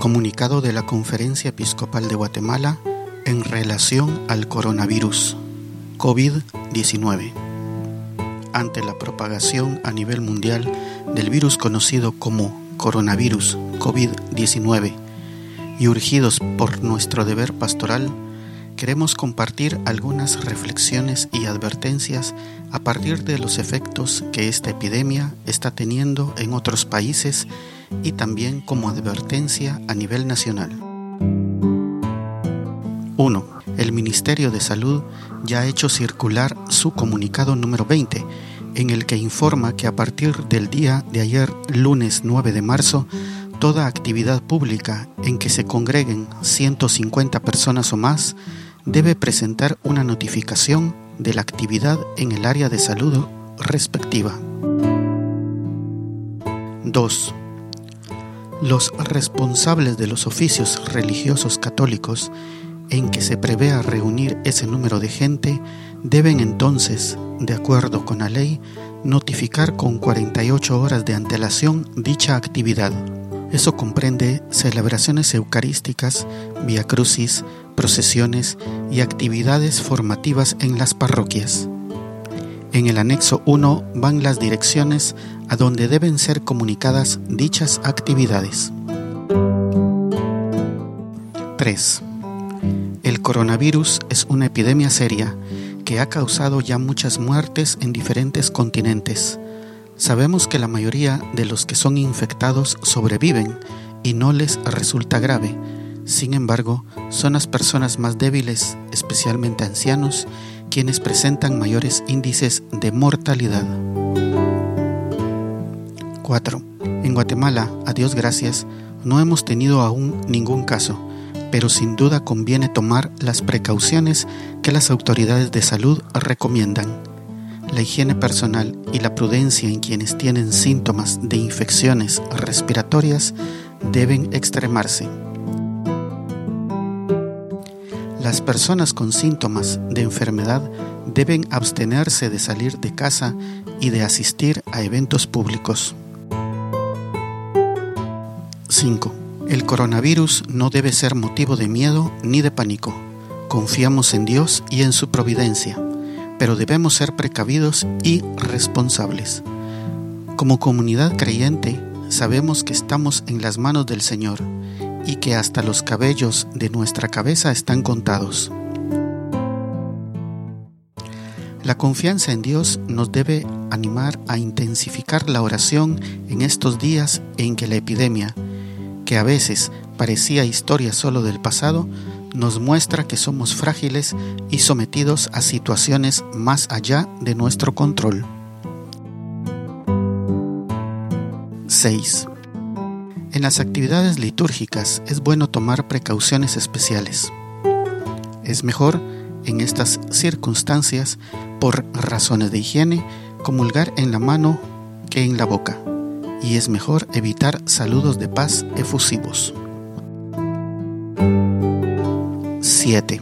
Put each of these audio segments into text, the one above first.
Comunicado de la Conferencia Episcopal de Guatemala en relación al coronavirus COVID-19. Ante la propagación a nivel mundial del virus conocido como coronavirus COVID-19 y urgidos por nuestro deber pastoral, queremos compartir algunas reflexiones y advertencias a partir de los efectos que esta epidemia está teniendo en otros países y también como advertencia a nivel nacional. 1. El Ministerio de Salud ya ha hecho circular su comunicado número 20, en el que informa que a partir del día de ayer, lunes 9 de marzo, toda actividad pública en que se congreguen 150 personas o más debe presentar una notificación de la actividad en el área de salud respectiva. 2. Los responsables de los oficios religiosos católicos en que se prevea reunir ese número de gente deben entonces, de acuerdo con la ley, notificar con 48 horas de antelación dicha actividad. Eso comprende celebraciones eucarísticas, via crucis, procesiones y actividades formativas en las parroquias. En el anexo 1 van las direcciones a donde deben ser comunicadas dichas actividades. 3. El coronavirus es una epidemia seria que ha causado ya muchas muertes en diferentes continentes Sabemos que la mayoría de los que son infectados sobreviven y no les resulta grave. Sin embargo, son las personas más débiles, especialmente ancianos, quienes presentan mayores índices de mortalidad. 4. En Guatemala, a Dios gracias, no hemos tenido aún ningún caso, pero sin duda conviene tomar las precauciones que las autoridades de salud recomiendan la higiene personal y la prudencia en quienes tienen síntomas de infecciones respiratorias deben extremarse. Las personas con síntomas de enfermedad deben abstenerse de salir de casa y de asistir a eventos públicos. 5. El coronavirus no debe ser motivo de miedo ni de pánico. Confiamos en Dios y en su providencia pero debemos ser precavidos y responsables. Como comunidad creyente, sabemos que estamos en las manos del Señor y que hasta los cabellos de nuestra cabeza están contados. La confianza en Dios nos debe animar a intensificar la oración en estos días en que la epidemia, que a veces parecía historia solo del pasado, nos muestra que somos frágiles y sometidos a situaciones más allá de nuestro control. 6. En las actividades litúrgicas es bueno tomar precauciones especiales. Es mejor, en estas circunstancias, por razones de higiene, comulgar en la mano que en la boca, y es mejor evitar saludos de paz efusivos. 7.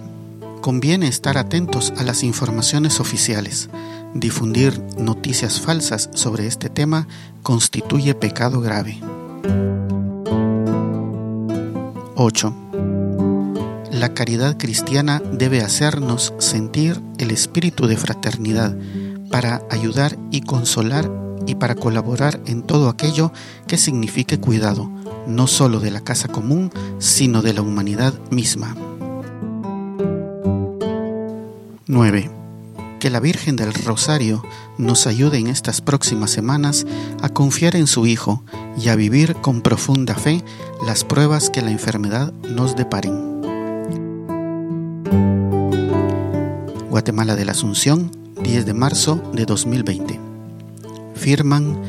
Conviene estar atentos a las informaciones oficiales. Difundir noticias falsas sobre este tema constituye pecado grave. 8. La caridad cristiana debe hacernos sentir el espíritu de fraternidad para ayudar y consolar y para colaborar en todo aquello que signifique cuidado, no solo de la casa común, sino de la humanidad misma. 9. Que la Virgen del Rosario nos ayude en estas próximas semanas a confiar en su Hijo y a vivir con profunda fe las pruebas que la enfermedad nos deparen. Guatemala de la Asunción, 10 de marzo de 2020. Firman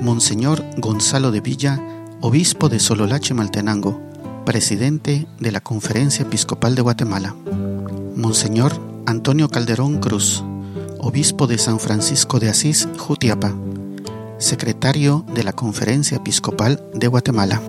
Monseñor Gonzalo de Villa, obispo de Sololache Maltenango, presidente de la Conferencia Episcopal de Guatemala. Monseñor Antonio Calderón Cruz, obispo de San Francisco de Asís, Jutiapa, secretario de la Conferencia Episcopal de Guatemala.